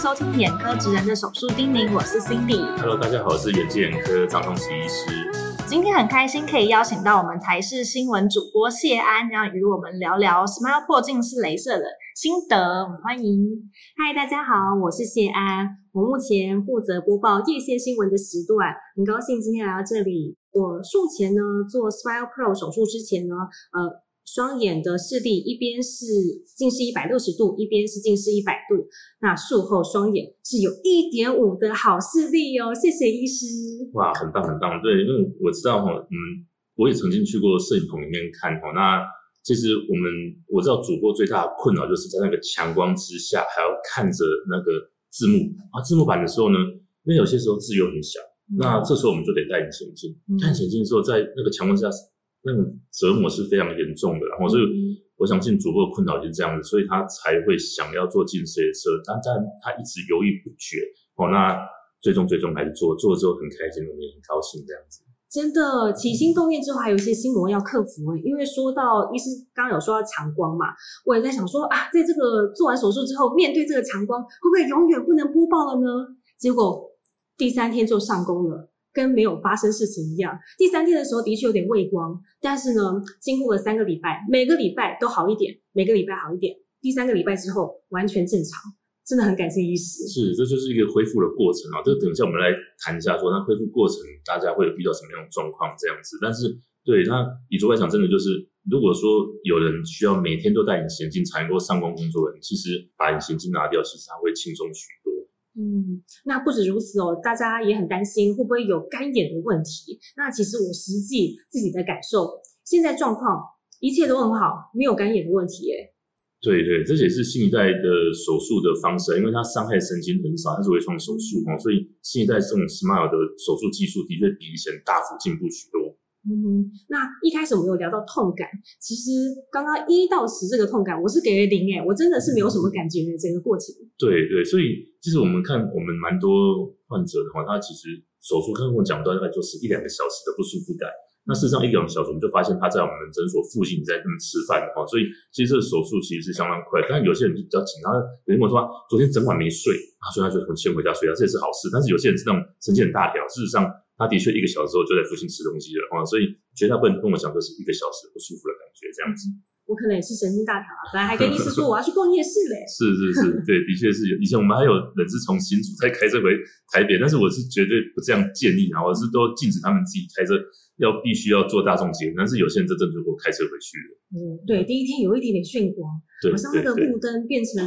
收听眼科职人的手术叮咛，我是 Cindy。Hello，大家好，我是眼睛眼科张东奇医师。今天很开心可以邀请到我们台视新闻主播谢安，然后与我们聊聊 Smile 破镜是镭射的心得。我们欢迎，嗨，大家好，我是谢安，我目前负责播报夜线新闻的时段，很高兴今天来到这里。我术前呢做 Smile Pro 手术之前呢，呃。双眼的视力一边是近视一百六十度，一边是近视一百度。那术后双眼是有一点五的好视力哦，谢谢医师。哇，很棒很棒，对，因为我知道哈，嗯，我也曾经去过摄影棚里面看哈。那其实我们我知道主播最大的困扰就是在那个强光之下，还要看着那个字幕啊，字幕版的时候呢，因为有些时候字又很小，嗯、那这时候我们就得戴隐形眼镜。戴隐形眼镜的时候，在那个强光之下。那个折磨是非常严重的，然后所以我相信主播的困扰就是这样子，所以他才会想要做近视雷射，但但他一直犹豫不决。哦，那最终最终还是做，做了之后很开心，我们也很高兴这样子。真的起心动念之后，还有一些心魔要克服诶。因为说到医师刚刚有说到强光嘛，我也在想说啊，在这个做完手术之后，面对这个强光，会不会永远不能播报了呢？结果第三天就上工了。跟没有发生事情一样。第三天的时候的确有点畏光，但是呢，经过了三个礼拜，每个礼拜都好一点，每个礼拜好一点。第三个礼拜之后完全正常，真的很感谢医师。是，这就是一个恢复的过程啊。这等一下我们来谈一下，说那恢复过程大家会遇到什么样的状况这样子。但是对那以昨来讲，真的就是如果说有人需要每天都戴隐形镜才能够上工工作的，其实把隐形镜拿掉，其实他会轻松许多。嗯，那不止如此哦，大家也很担心会不会有干眼的问题。那其实我实际自己的感受，现在状况一切都很好，没有干眼的问题耶。对对，这也是新一代的手术的方式，因为它伤害神经很少，它是微创手术哦，所以新一代这种 Smile 的手术技术的确比以前大幅进步许多。嗯，那一开始我们有聊到痛感，其实刚刚一到十这个痛感，我是给了零哎，我真的是没有什么感觉的整个过程。对对，所以其实我们看我们蛮多患者的话，他其实手术刚跟我讲到大概就是一两个小时的不舒服感，那事实上一两个小时我们就发现他在我们诊所附近在那边吃饭哈，所以其实这个手术其实是相当快，但有些人就比较紧张，有人跟我说昨天整晚没睡啊，所以他就很先回家睡觉，这也是好事。但是有些人是那种神经很大条，事实上。他的确一个小时后就在附近吃东西了啊，所以绝大部分跟我讲都是一个小时不舒服的感觉这样子。我可能也是神经大条啊，本来还跟医师说我要去逛夜市嘞。是是是，对，的确是有。以前我们还有人是从新竹再开车回台北，但是我是绝对不这样建议啊，我是都禁止他们自己开车，要必须要坐大众捷运。但是有些人真正就给我开车回去了。嗯，对，第一天有一点点眩光，好像那个路灯变成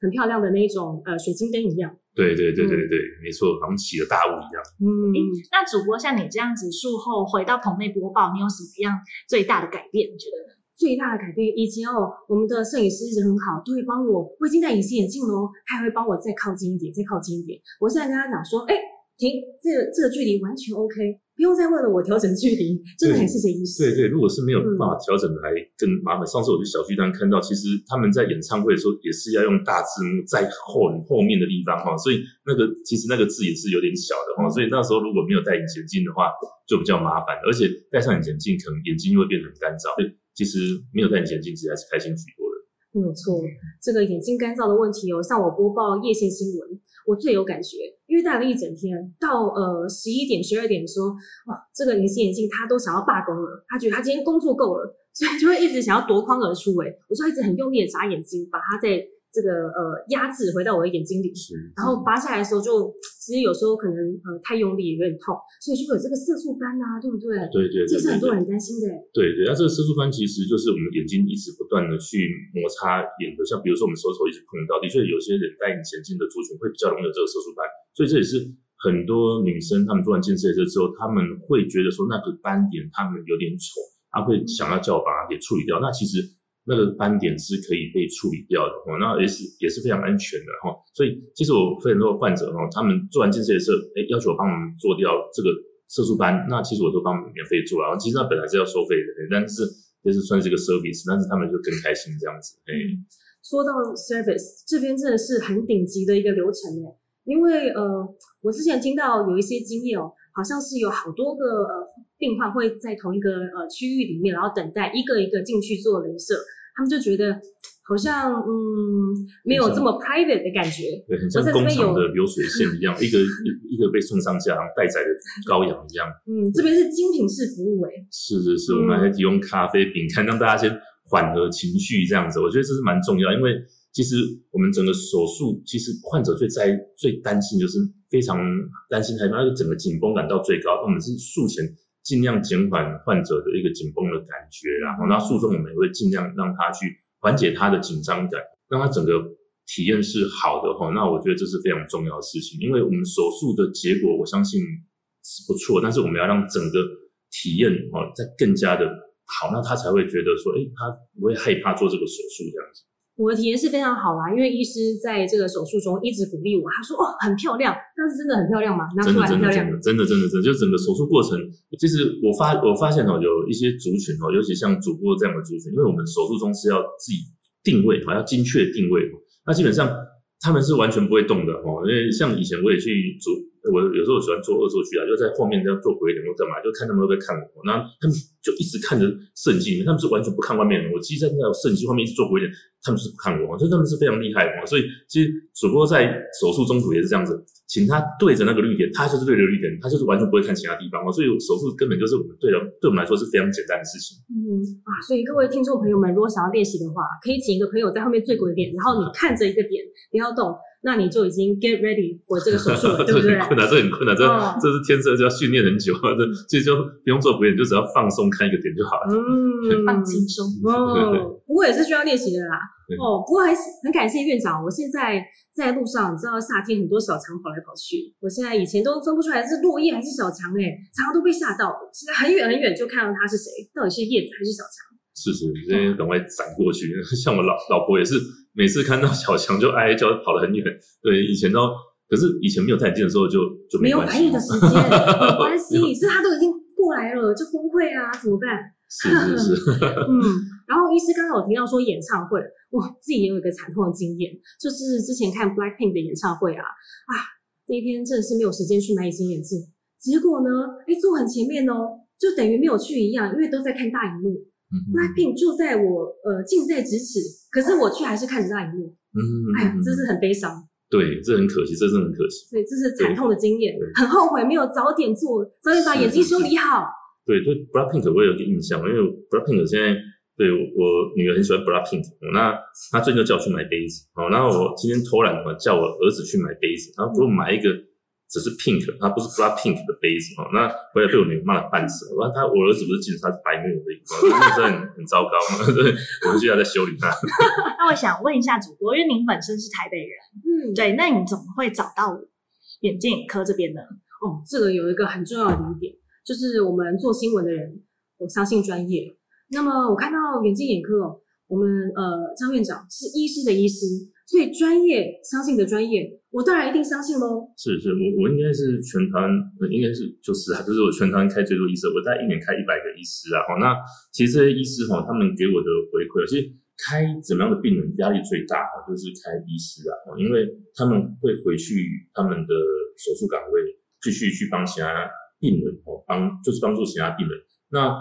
很漂亮的那种呃水晶灯一样。对对对对对，没错，好像起了大雾一样。嗯，那主播像你这样子术后回到棚内播报，你有什么样最大的改变？你觉得最大的改变？以前哦，我们的摄影师一直很好，都会帮我，我已经戴隐形眼镜了哦，他还会帮我再靠近一点，再靠近一点。我现在跟他讲说，哎，停，这个这个距离完全 OK。不用再为了我调整距离，真的很谢谢医师。对对，如果是没有办法调整的，还更麻烦。上次我去小巨蛋看到，其实他们在演唱会的时候也是要用大字幕在后后面的地方哈，所以那个其实那个字也是有点小的哈，所以那时候如果没有戴隐形眼镜的话，就比较麻烦。而且戴上隐形眼镜，可能眼睛会变得很干燥。对，其实没有戴隐形眼镜，其实还是开心许多的。没有错，这个眼睛干燥的问题哦，像我播报夜线新闻。我最有感觉，因为戴了一整天，到呃十一点、十二点的时候，哇，这个隐形眼镜他都想要罢工了，他觉得他今天工作够了，所以就会一直想要夺眶而出。诶，我就一直很用力的眨眼睛，把它在这个呃压制回到我的眼睛里，然后拔下来的时候，就其实有时候可能呃太用力有点痛，所以就会有这个色素斑啊，对不对？对对，这是很多人担心的。对对，那这个色素斑其实就是我们眼睛一直不断的去摩擦眼球，像比如说我们手手一直碰到，的确有些人戴隐形眼镜的族群会比较容易有这个色素斑，所以这也是很多女生她们做完近视雷射之后，她们会觉得说那个斑点她们有点丑，她会想要叫我把它给处理掉。那其实。那个斑点是可以被处理掉的哦，那也是也是非常安全的哈。所以其实我非常多患者哈，他们做完近视雷射，哎，要求我帮我们做掉这个色素斑，那其实我都帮免费做了。其实那本来是要收费的，但是就是算是一个 service，但是他们就更开心这样子。哎，说到 service 这边真的是很顶级的一个流程哎，因为呃，我之前听到有一些经验哦，好像是有好多个呃病患会在同一个呃区域里面，然后等待一个一个进去做镭射。他们就觉得好像嗯没有这么 private 的感觉。对，很像工厂的流水线一样，一个 一一个被送上架待宰的羔羊一样。嗯，这边是精品式服务诶。是是是，我们还提供咖啡、饼干，让大家先缓和情绪这样子。我觉得这是蛮重要，因为其实我们整个手术，其实患者最在最担心就是非常担心害怕，就整个紧绷感到最高。我们是术前尽量减缓患者的一个紧绷的感觉，然后那术中我们也会尽量让他去。缓解他的紧张感，让他整个体验是好的哈。那我觉得这是非常重要的事情，因为我们手术的结果我相信是不错，但是我们要让整个体验哦再更加的好，那他才会觉得说，哎，他不会害怕做这个手术这样子。我的体验是非常好啦，因为医师在这个手术中一直鼓励我，他说哦很漂亮，但是真的很漂亮吗？真的真的真的真的真的真的，就整个手术过程，其实我发我发现哦，有一些族群哦，尤其像主播这样的族群，因为我们手术中是要自己定位哦，要精确定位，那基本上他们是完全不会动的哦，因为像以前我也去做。我有时候喜欢做恶作剧啊，就在后面这样做鬼脸或干嘛，就看他们都在看我，那他们就一直看着摄影机，他们是完全不看外面的。我其实在那个摄影机后面一直做鬼脸，他们是不看我，所以他们是非常厉害的。所以其实主播在手术中途也是这样子，请他对着那个绿点，他就是对着绿点，他就是完全不会看其他地方。所以手术根本就是我们对的，对我们来说是非常简单的事情。嗯啊，所以各位听众朋友们，如果想要练习的话，可以请一个朋友在后面最鬼脸，然后你看着一个点，不要动。那你就已经 get ready for 这个手术了，对不对？困难，这很困难，这这是天生就要训练很久啊。这其实就不用做表演，就只要放松看一个点就好了。嗯，放轻松 哦。不过也是需要练习的啦。哦，不过还是很感谢院长。我现在在路上，你知道夏天很多小强跑来跑去。我现在以前都分不出来是落叶还是小强哎，常常都被吓到。现在很远很远就看到他是谁，到底是叶子还是小强？是是，直接赶快闪过去。像我老老婆也是。每次看到小强就哀叫，跑得很远。对，以前都，可是以前没有戴眼镜的时候就就没有反应的时间，没关系。是他都已经过来了，就崩溃啊，怎么办？是是是。嗯，然后医师刚刚有提到说演唱会，我自己也有一个惨痛的经验，就是之前看 Blackpink 的演唱会啊啊，那天真的是没有时间去买隐形眼镜，结果呢，哎，坐很前面哦，就等于没有去一样，因为都在看大荧幕。Blackpink 就在我呃近在咫尺，可是我却还是看着那一幕，嗯，哎呀，真是很悲伤。对，这很可惜，这真的很可惜。对，这是惨痛的经验，很后悔没有早点做，早点把眼睛修理好。对对，Blackpink 我也有个印象，因为 Blackpink 现在对我女儿很喜欢 Blackpink，那她最近就叫我去买杯子，好，然后我今天偷懒嘛，叫我儿子去买杯子，然后给我买一个。只是 pink，它不是 black pink 的杯子哦。那回来被我女儿骂了半死。完他我儿子不是记得他是白目的，真的很很糟糕。对，我们现在在修理他。那我想问一下主播，因为您本身是台北人，嗯，对，那你怎么会找到眼镜科这边呢？哦，这个有一个很重要的一点，就是我们做新闻的人，我相信专业。那么我看到眼镜眼科哦，我们呃张院长是医师的医师。所以专业相信的专业，我当然一定相信喽。是是，我我应该是全团，应该是就是啊，就是我全团开最多医师，我在一年开一百个医师啊。哦，那其实这些医师哈，他们给我的回馈，其实开怎么样的病人压力最大哈，就是开医师啊，因为他们会回去他们的手术岗位，继续去帮其他病人哦，帮就是帮助其他病人。那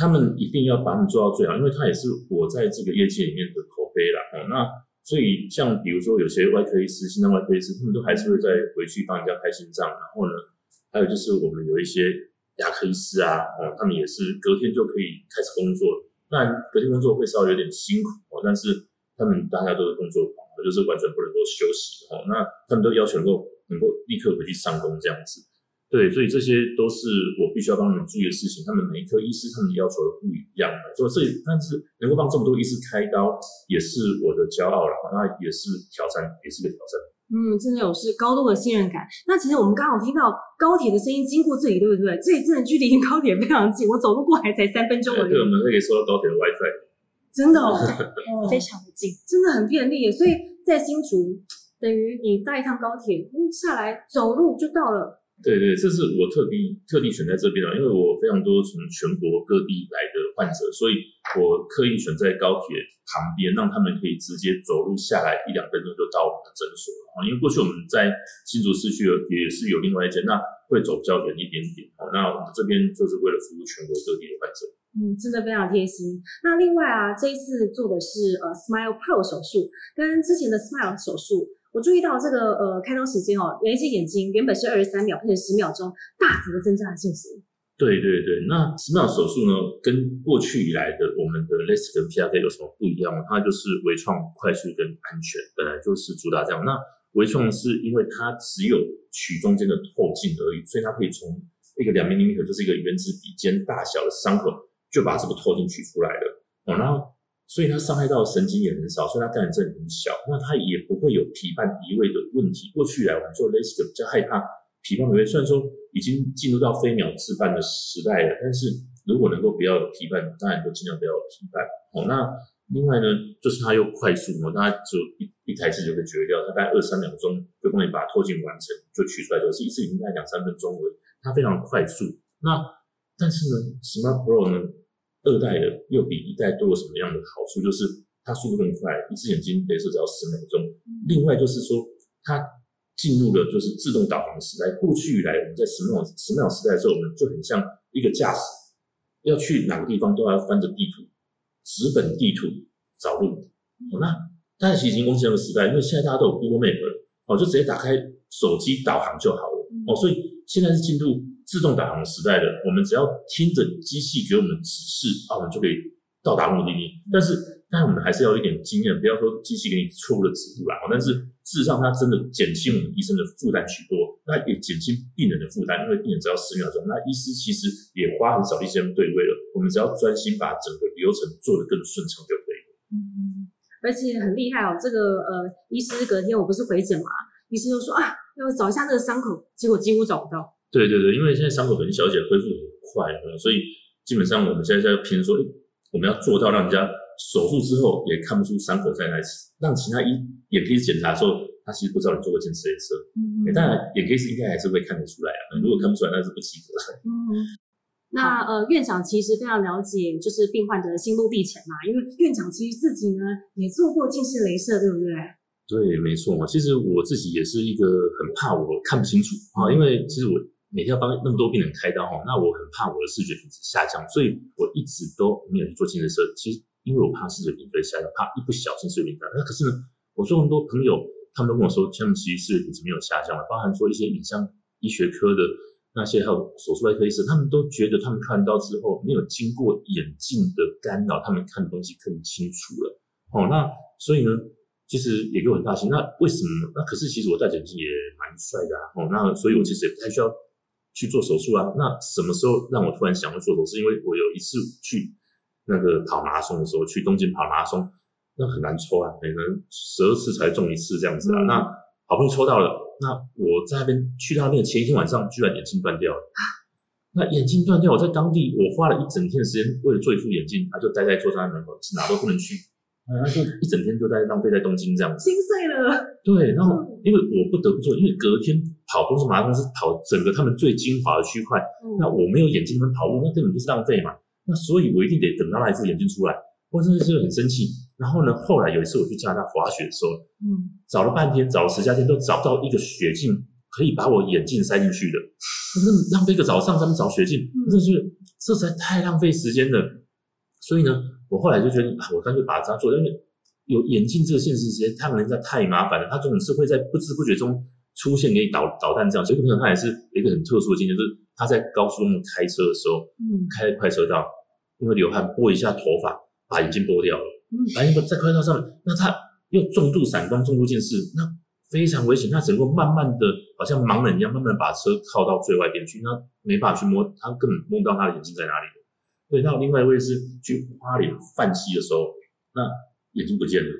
他们一定要把你做到最好，因为他也是我在这个业界里面的口碑啦。哦，那。所以，像比如说有些外科医师、心脏外科医师，他们都还是会再回去帮人家开心脏。然后呢，还有就是我们有一些牙科医师啊，哦，他们也是隔天就可以开始工作。那，隔天工作会稍微有点辛苦哦，但是他们大家都是工作狂，就是完全不能够休息哦。那他们都要求能够能够立刻回去上工这样子。对，所以这些都是我必须要帮你们注意的事情。他们每一科医师，他们要求的不一样的。所以这，但是能够帮这么多医师开刀，也是我的骄傲了。那也是挑战，也是个挑战。嗯，真的有是高度的信任感。那其实我们刚好听到高铁的声音经过这里，对不对？这里真的距离跟高铁非常近，我走路过来才三分钟而已。对，我们可以收到高铁的 WiFi。真的哦，非常的近，真的很便利。所以在新竹，等于你搭一趟高铁，嗯，下来走路就到了。对对，这是我特地特地选在这边的，因为我非常多从全国各地来的患者，所以我刻意选在高铁旁边，让他们可以直接走路下来一两分钟就到我们的诊所啊。因为过去我们在新竹市区也是有另外一间，那会走比较远一点点。那我们这边就是为了服务全国各地的患者。嗯，真的非常贴心。那另外啊，这一次做的是呃 Smile Pro 手术，跟之前的 Smile 手术。我注意到这个呃开刀时间哦，原一些眼睛原本是二十三秒变成十秒钟，大幅的增加了信心。对对对，那十秒手术呢，跟过去以来的我们的 LASIK 跟 PRK 有什么不一样它就是微创、快速跟安全，本来就是主打这样。那微创是因为它只有取中间的透镜而已，所以它可以从一个两 m 米就是一个原子笔尖大小的伤口，就把这个透镜取出来了。哦，然后。所以它伤害到神经也很少，所以它感染症很小，那它也不会有皮瓣移位的问题。过去来我们做 LASIK 比较害怕皮瓣移位，虽然说已经进入到飞秒置办的时代了，但是如果能够不要有皮瓣，当然就尽量不要有皮瓣。哦，那另外呢，就是它又快速，哦，大家就一一台次就可以绝掉，它大概二三秒钟就帮你把透镜完成，就取出来，就是一次已经大概两三分钟了，它非常快速。那但是呢，Smart Pro 呢？二代的又比一代多了什么样的好处？就是它速度更快，一只眼睛镭射只要十秒钟。另外就是说，它进入了就是自动导航时代。过去以来，我们在十秒十秒时代的时候，我们就很像一个驾驶，要去哪个地方都要翻着地图，直本地图找路。那大家其实已经忘记那个时代，因为现在大家都有 Google Map 了，哦，就直接打开手机导航就好了。哦，所以现在是进入。自动导航时代的，我们只要听着机器给我们指示啊，我们就可以到达目的地。但是，但我们还是要一点经验，不要说机器给你错误的指路啦。但是，事实上它真的减轻我们医生的负担许多，那也减轻病人的负担，因为病人只要十秒钟，那医师其实也花很少一些对位了。我们只要专心把整个流程做得更顺畅就可以了。嗯，而且很厉害哦，这个呃，医师隔天我不是回诊嘛，医师就说啊，要找一下那个伤口，结果几乎找不到。对对对，因为现在伤口很小，而且恢复很快，所以基本上我们现在在偏说，我们要做到让人家手术之后也看不出伤口在哪里，让其他医眼科检查的时候，他其实不知道你做过近视雷射。嗯，当然眼科是应该还是会看得出来啊，如果看不出来，那是不及格。嗯，那呃院长其实非常了解，就是病患的心路历程嘛，因为院长其实自己呢也做过近视雷射，对不对？对，没错嘛。其实我自己也是一个很怕我看不清楚啊，因为其实我。每天要帮那么多病人开刀哈，那我很怕我的视觉品质下降，所以我一直都没有去做近视设其实因为我怕视觉品质下降，怕一不小心视觉品质。那可是呢，我做很多朋友，他们都跟我说，他们其实视觉品质没有下降了，包含说一些影像医学科的那些还有手术外科医生，他们都觉得他们看到之后没有经过眼镜的干扰，他们看的东西更清楚了。哦，那所以呢，其实也给我很大心。那为什么？那可是其实我戴眼镜也蛮帅的啊。哦，那所以我其实也不太需要。去做手术啊？那什么时候让我突然想要做手术？因为我有一次去那个跑马拉松的时候，去东京跑马拉松，那很难抽啊，可能十二次才中一次这样子啊。那好不容易抽到了，那我在那边去到那个前一天晚上，居然眼镜断掉了。那眼镜断掉，我在当地我花了一整天的时间为了做一副眼镜，他就待在座山门口，哪都不能去。然后就一整天就在浪费在东京这样子，心碎了。对，然后因为我不得不做，因为隔天跑东是马拉松是跑整个他们最精华的区块，那我没有眼镜能跑步，那根本就是浪费嘛。那所以我一定得等到那一副眼镜出来。我真的是很生气。然后呢，后来有一次我去加拿大滑雪的时候，嗯，找了半天，找了十家店都找不到一个雪镜可以把我眼镜塞进去的，那浪费一个早上他们找雪镜，真的是这实在太浪费时间了。所以呢。我后来就觉得，我干脆把它做，因为有眼镜这个现实时间，他们人家太麻烦了。他总是会在不知不觉中出现给你导导弹这样。所以朋友他也是一个很特殊的经验，就是他在高速公路开车的时候，嗯，开快车道，因为流汗拨一下头发，把眼镜拨掉了。嗯，把眼镜在快车道上面，那他又重度散光、重度近视，那非常危险。他整个慢慢的，好像盲人一样，慢慢把车靠到最外边去，那没办法去摸，他根本摸不到他的眼睛在哪里。对，那另外一位是去花莲泛溪的时候，那眼睛不见了，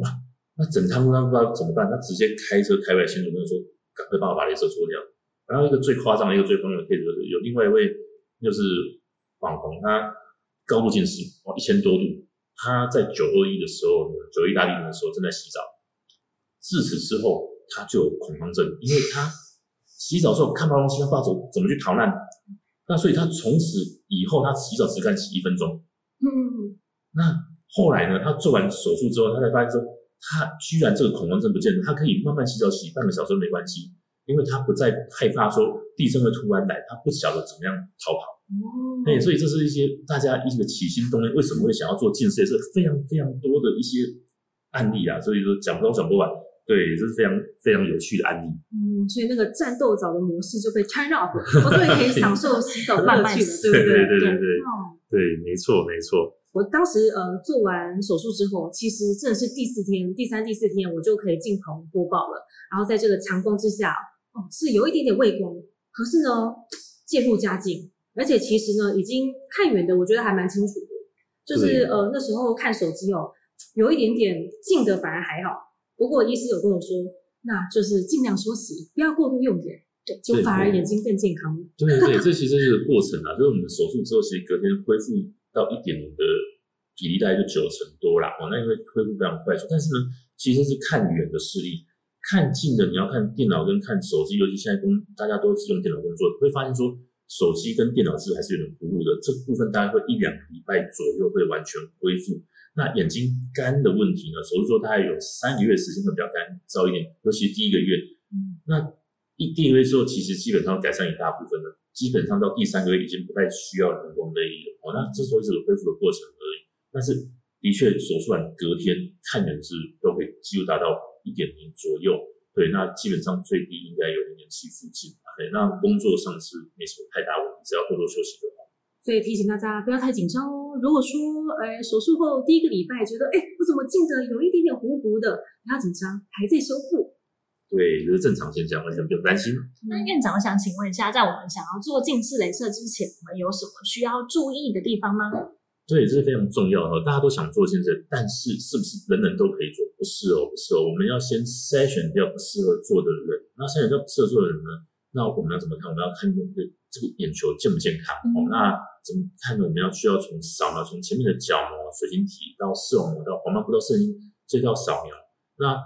哇，那整趟路他不知道怎么办，他直接开车开回来，先主任说赶快帮我把镭射做掉。然后一个最夸张的一个最疯的 case 就是有另外一位就是网红，他高度近视，哦一千多度，他在九二一的时候，九一大地震的时候正在洗澡，自此之后他就有恐慌症，因为他洗澡时候看不到东西，他不知道怎么怎么去逃难。那所以他从此以后，他洗澡只敢洗一分钟。嗯，那后来呢？他做完手术之后，他才发现说，他居然这个恐慌症不见了，他可以慢慢洗澡，洗半个小时都没关系，因为他不再害怕说地震会突然来，他不晓得怎么样逃跑。哦，对，所以这是一些大家一个起心动念，为什么会想要做近视，也是非常非常多的一些案例啊。所以说讲不都讲不完，对，这是非常非常有趣的案例。嗯，所以那个战斗澡的模式就被 turn off，我终于可以享受洗澡的乐趣了，对不对对对对对对对，没错没错。我当时呃做完手术之后，其实真的是第四天、第三、第四天，我就可以进棚播报了。然后在这个强光之下，哦，是有一点点畏光，可是呢，渐入佳境，而且其实呢，已经看远的，我觉得还蛮清楚的。就是呃那时候看手机哦，有一点点近的反而还好。不过医师有跟我说，那就是尽量休息，不要过度用眼，对，就反而眼睛更健康了。对对，这其实是个过程啊，就是我们手术之后，其实隔天恢复到一点零的比例大概就九成多啦，哦，那因为恢复非常快速，但是呢，其实是看远的视力，看近的你要看电脑跟看手机，尤其现在工大家都是用电脑工作，会发现说手机跟电脑是还是有点糊糊的，这部分大概会一两个礼拜左右会完全恢复。那眼睛干的问题呢，手术之后大概有三个月时间会比较干燥一点，尤其是第一个月，嗯，那一第一个月之后，其实基本上改善一大部分了。基本上到第三个月已经不太需要人工泪液了。哦，那这时候是个恢复的过程而已。但是的确手术完隔天看远视都会几乎达到一点零左右。对，那基本上最低应该有零点七附近。对，那工作上是没什么太大问题，只要多多休息就好。所以提醒大家不要太紧张哦。如果说，呃，手术后第一个礼拜觉得，哎，我怎么近的有一点点糊糊的，不要紧张，还在修复。对，就是正常现象，完全不用担心。那院长，我想请问一下，在我们想要做近视雷射之前，我们有什么需要注意的地方吗？对，这是非常重要的。大家都想做近视，但是是不是人人都可以做？不是哦，不是哦。我们要先筛选掉不适合做的人。那筛选掉不适合做的人呢？那我们要怎么看？我们要看这个这个眼球健不健康哦。那怎么看呢？我们要需要从扫描，从前面的角膜、水晶体到视网膜到黄斑部到肾阴，这到扫描。那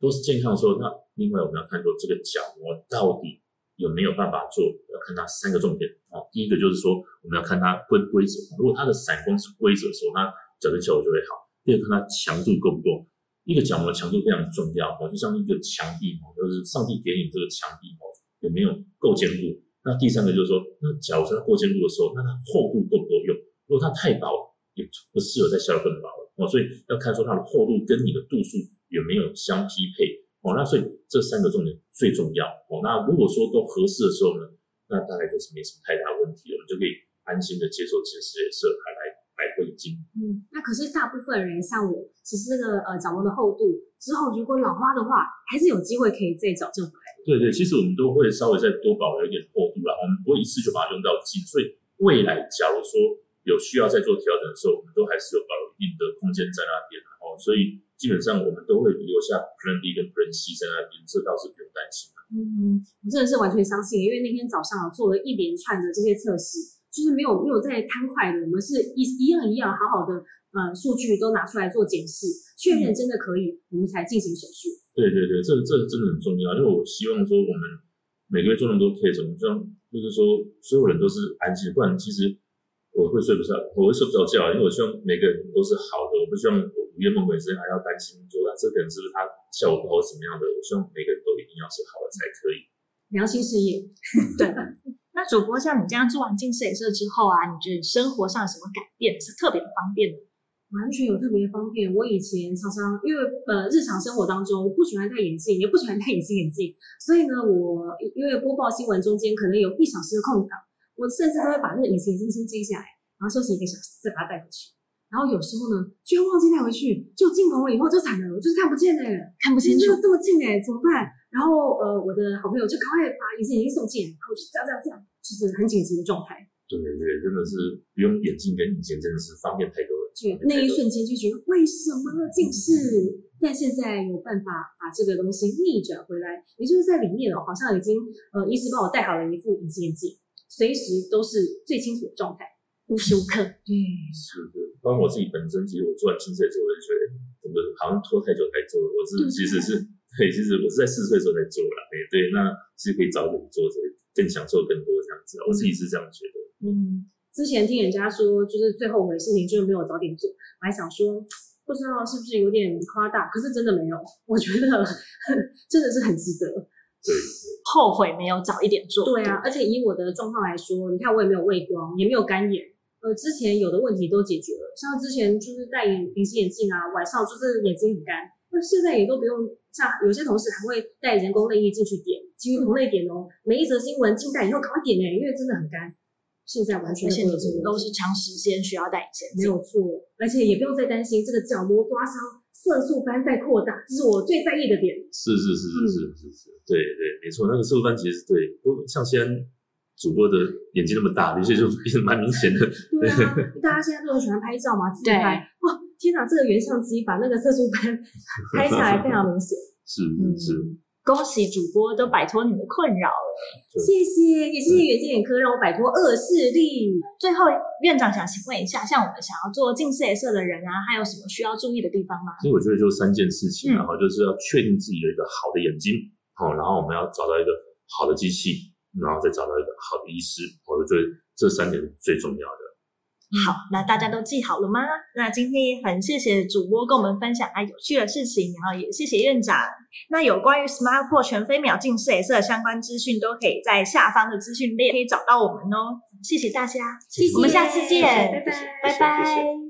都是健康的时候，那另外我们要看说这个角膜到底有没有办法做，要看它三个重点哦。第一个就是说我们要看它规不规则，如果它的散光是规则的时候，那角质效果就会好。第二个看它强度够不够，一个角膜强度非常重要哦，就像一个墙壁哦，就是上帝给你这个墙壁哦有没有够坚固。那第三个就是说，那假如说它过坚固的时候，那它厚度够不够用？如果它太薄，也不适合再削更薄了哦。所以要看说它的厚度跟你的度数有没有相匹配哦。那所以这三个重点最重要哦。那如果说都合适的时候呢，那大概就是没什么太大问题了，我们就可以安心的接受近视雷射来来来回镜。嗯，那可是大部分人像我，其实这个呃角膜的厚度之后如果老花的话，还是有机会可以再矫正回来。对对，其实我们都会稍微再多保留一点厚度啦，我们不会一次就把它用到尽。所以未来假如说有需要再做调整的时候，我们都还是有保留一定的空间在那边哦。所以基本上我们都会留下 Plan B 跟 Plan C 在那边，这倒是不用担心的。嗯，我真的是完全相信，因为那天早上做了一连串的这些测试，就是没有没有在贪快的，我们是一一样一样好好的，呃，数据都拿出来做检视，确认真的可以，我们才进行手术。对对对，这这真的很重要。因为我希望说，我们每个月做那么多 case，我们希望就是说所有人都是安静，不然其实我会睡不着，我会睡不着觉，因为我希望每个人都是好的，我不希望我午夜梦回之间还要担心说啊，这个人是不是他效果不好什么样的？我希望每个人都一定要是好的才可以。良心事业，对。那主播像你这样做完近视雷射之后啊，你觉得生活上有什么改变是特别方便的？完全有特别方便。我以前常常因为呃日常生活当中我不喜欢戴眼镜，也不喜欢戴隐形眼镜，所以呢，我因为播报新闻中间可能有一小时的空档，我甚至都会把那个隐形眼镜先接下来，然后休息一个小时再把它戴回去。然后有时候呢，居然忘记带回去，就进棚了以后就惨了，我就是看不见哎、看不清楚就这么近哎、怎么办？然后呃，我的好朋友就赶快把隐形眼镜送进来，然后就这样这样这样，就是很紧急的状态。对对对，真的是不用眼镜跟隐形真的是方便太多了。就那一瞬间就觉得为什么近视？但现在有办法把这个东西逆转回来，也就是在里面哦，好像已经呃，医师帮我戴好了一副隐形眼镜，随时都是最清楚的状态，无时无刻。对，是的，包括我自己本身，其实我做完近视之后，我就觉得怎么好像拖太久才做，我是其实是对，其实我是在四十岁的时候才做了，对对，那是可以早点做，所以更享受更多这样子。我自己是这样觉得。嗯，之前听人家说，就是最后悔的事情就是没有早点做，我还想说。不知道是不是有点夸大，可是真的没有，我觉得 真的是很值得。对，后悔没有早一点做。对啊，而且以我的状况来说，你看我也没有畏光，也没有干眼，呃，之前有的问题都解决了。像之前就是戴隐形眼镜啊，晚上就是眼睛很干，那现在也都不用。像有些同事还会带人工泪液进去点，基于同类点哦。每一则新闻进戴以后赶快点哎，因为真的很干。现在完全现都是长时间需要戴眼镜，没有错，而且也不用再担心这个角膜刮伤、色素斑在扩大，这是我最在意的点。是是是是是是是，对对，没错，那个色素斑其实对，像现在主播的眼睛那么大，有些就变得蛮明显的。对啊，大家现在都很喜欢拍照嘛，自拍，哇，天哪，这个原相机把那个色素斑 拍下来非常明显。是是是。恭喜主播都摆脱你的困扰了，谢谢，也谢谢远见眼科让我摆脱恶视力。最后，院长想请问一下，像我们想要做近视雷射的人啊，还有什么需要注意的地方吗？所以我觉得就三件事情，然后就是要确定自己有一个好的眼睛，好，然后我们要找到一个好的机器，然后再找到一个好的医师，我觉得这三点最重要的。好，那大家都记好了吗？那今天也很谢谢主播跟我们分享啊有趣的事情，然后也谢谢院长。那有关于破全飞秒近视雷射相关资讯，都可以在下方的资讯列可以找到我们哦。谢谢大家，谢谢，我们下次见，拜拜，拜拜。